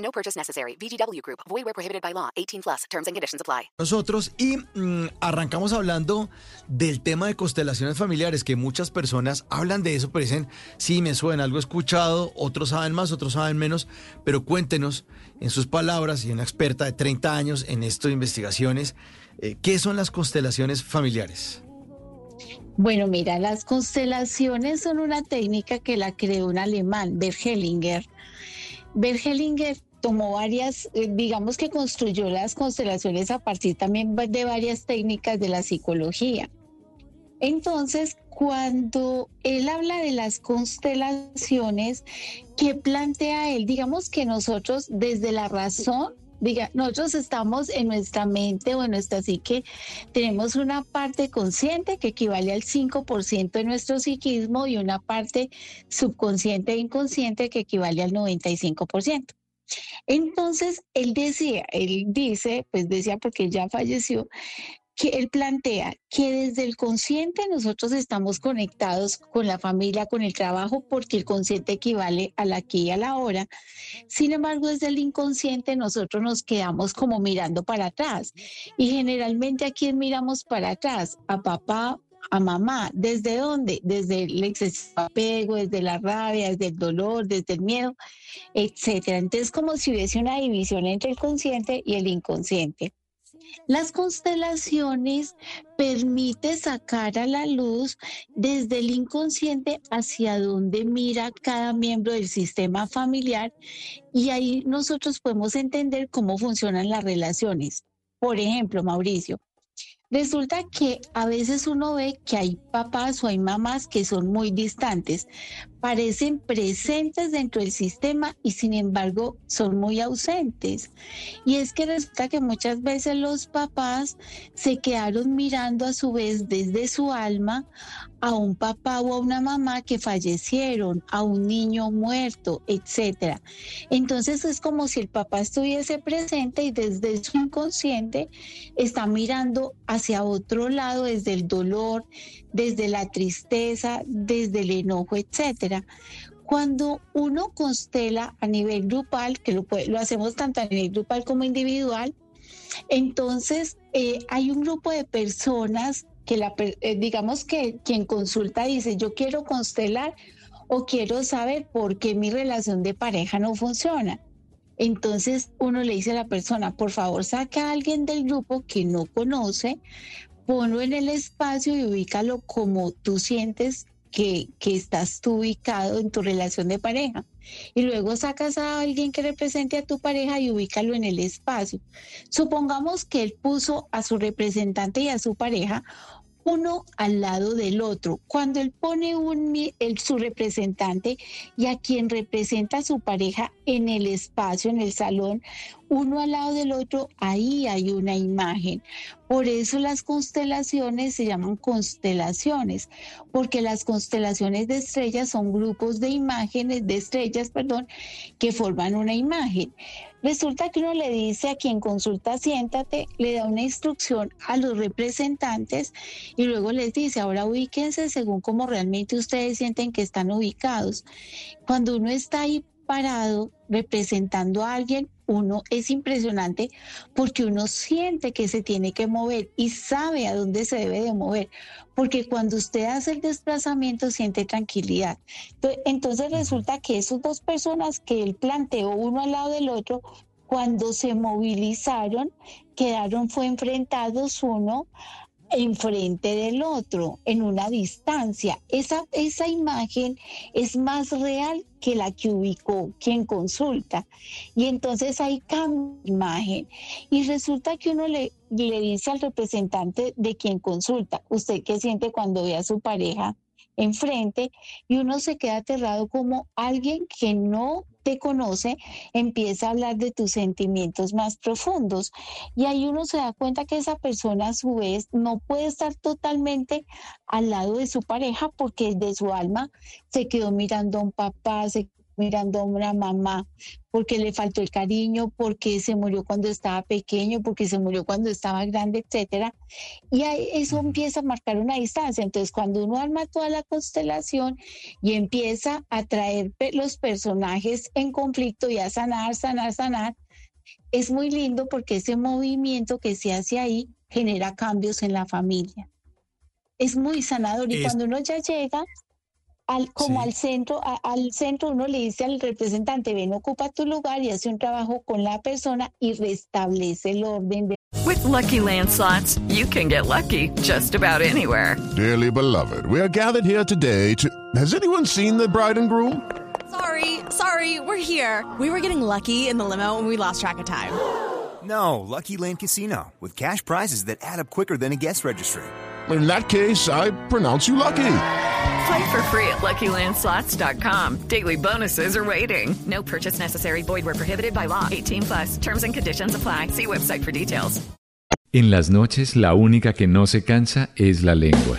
No purchase necessary. VGW Group. Void where prohibited by law. 18 plus. Terms and conditions apply. Nosotros y mm, arrancamos hablando del tema de constelaciones familiares, que muchas personas hablan de eso, pero dicen, sí, me suena, algo escuchado, otros saben más, otros saben menos, pero cuéntenos en sus palabras y una experta de 30 años en esto de investigaciones, eh, ¿qué son las constelaciones familiares? Bueno, mira, las constelaciones son una técnica que la creó un alemán, Bert Hellinger. Bert Hellinger tomó varias, eh, digamos que construyó las constelaciones a partir también de varias técnicas de la psicología. Entonces, cuando él habla de las constelaciones, ¿qué plantea él? Digamos que nosotros desde la razón diga, nosotros estamos en nuestra mente o en nuestra psique, tenemos una parte consciente que equivale al 5% de nuestro psiquismo y una parte subconsciente e inconsciente que equivale al 95%. Entonces, él decía, él dice, pues decía porque ya falleció, que él plantea que desde el consciente nosotros estamos conectados con la familia, con el trabajo, porque el consciente equivale al aquí y a la hora. Sin embargo, desde el inconsciente nosotros nos quedamos como mirando para atrás. Y generalmente a quién miramos para atrás? A papá, a mamá. ¿Desde dónde? Desde el excesivo apego, desde la rabia, desde el dolor, desde el miedo, etcétera. Entonces, como si hubiese una división entre el consciente y el inconsciente. Las constelaciones permite sacar a la luz desde el inconsciente hacia donde mira cada miembro del sistema familiar y ahí nosotros podemos entender cómo funcionan las relaciones. Por ejemplo, Mauricio, Resulta que a veces uno ve que hay papás o hay mamás que son muy distantes, parecen presentes dentro del sistema y sin embargo son muy ausentes. Y es que resulta que muchas veces los papás se quedaron mirando a su vez desde su alma a un papá o a una mamá que fallecieron, a un niño muerto, etcétera. Entonces es como si el papá estuviese presente y desde su inconsciente está mirando hacia otro lado desde el dolor, desde la tristeza, desde el enojo, etcétera. Cuando uno constela a nivel grupal, que lo, lo hacemos tanto a nivel grupal como individual, entonces eh, hay un grupo de personas que la, eh, digamos que quien consulta dice, yo quiero constelar o quiero saber por qué mi relación de pareja no funciona. Entonces uno le dice a la persona, por favor, saca a alguien del grupo que no conoce, ponlo en el espacio y ubícalo como tú sientes que, que, estás tú ubicado en tu relación de pareja. Y luego sacas a alguien que represente a tu pareja y ubícalo en el espacio. Supongamos que él puso a su representante y a su pareja uno al lado del otro. Cuando él pone un, el, su representante y a quien representa a su pareja en el espacio, en el salón, uno al lado del otro, ahí hay una imagen. Por eso las constelaciones se llaman constelaciones, porque las constelaciones de estrellas son grupos de imágenes, de estrellas, perdón, que forman una imagen. Resulta que uno le dice a quien consulta, siéntate, le da una instrucción a los representantes y luego les dice, ahora ubíquense según cómo realmente ustedes sienten que están ubicados. Cuando uno está ahí parado representando a alguien, uno es impresionante porque uno siente que se tiene que mover y sabe a dónde se debe de mover, porque cuando usted hace el desplazamiento siente tranquilidad. Entonces resulta que esas dos personas que él planteó uno al lado del otro, cuando se movilizaron, quedaron, fue enfrentados uno enfrente del otro, en una distancia. Esa, esa imagen es más real que la que ubicó quien consulta. Y entonces cambio de imagen. Y resulta que uno le, le dice al representante de quien consulta, ¿usted qué siente cuando ve a su pareja enfrente? Y uno se queda aterrado como alguien que no te conoce, empieza a hablar de tus sentimientos más profundos. Y ahí uno se da cuenta que esa persona a su vez no puede estar totalmente al lado de su pareja porque de su alma se quedó mirando a un papá, se mirando a una mamá, porque le faltó el cariño, porque se murió cuando estaba pequeño, porque se murió cuando estaba grande, etcétera. Y eso empieza a marcar una distancia. Entonces, cuando uno arma toda la constelación y empieza a traer los personajes en conflicto y a sanar, sanar, sanar, es muy lindo porque ese movimiento que se hace ahí genera cambios en la familia. Es muy sanador y cuando uno ya llega, como al centro, al centro uno le dice al representante, ven, ocupa tu lugar y hace un trabajo con la persona y restablece el orden. With lucky landslots, you can get lucky just about anywhere. Dearly beloved, we are gathered here today to. Has anyone seen the bride and groom? Sorry, sorry, we're here. We were getting lucky in the limo and we lost track of time. No, Lucky Land Casino with cash prizes that add up quicker than a guest registry. In that case, I pronounce you lucky. Play for free at LuckyLandSlots.com. Daily bonuses are waiting. No purchase necessary. Void were prohibited by law. 18 plus. Terms and conditions apply. See website for details. En las noches, la única que no se cansa es la lengua.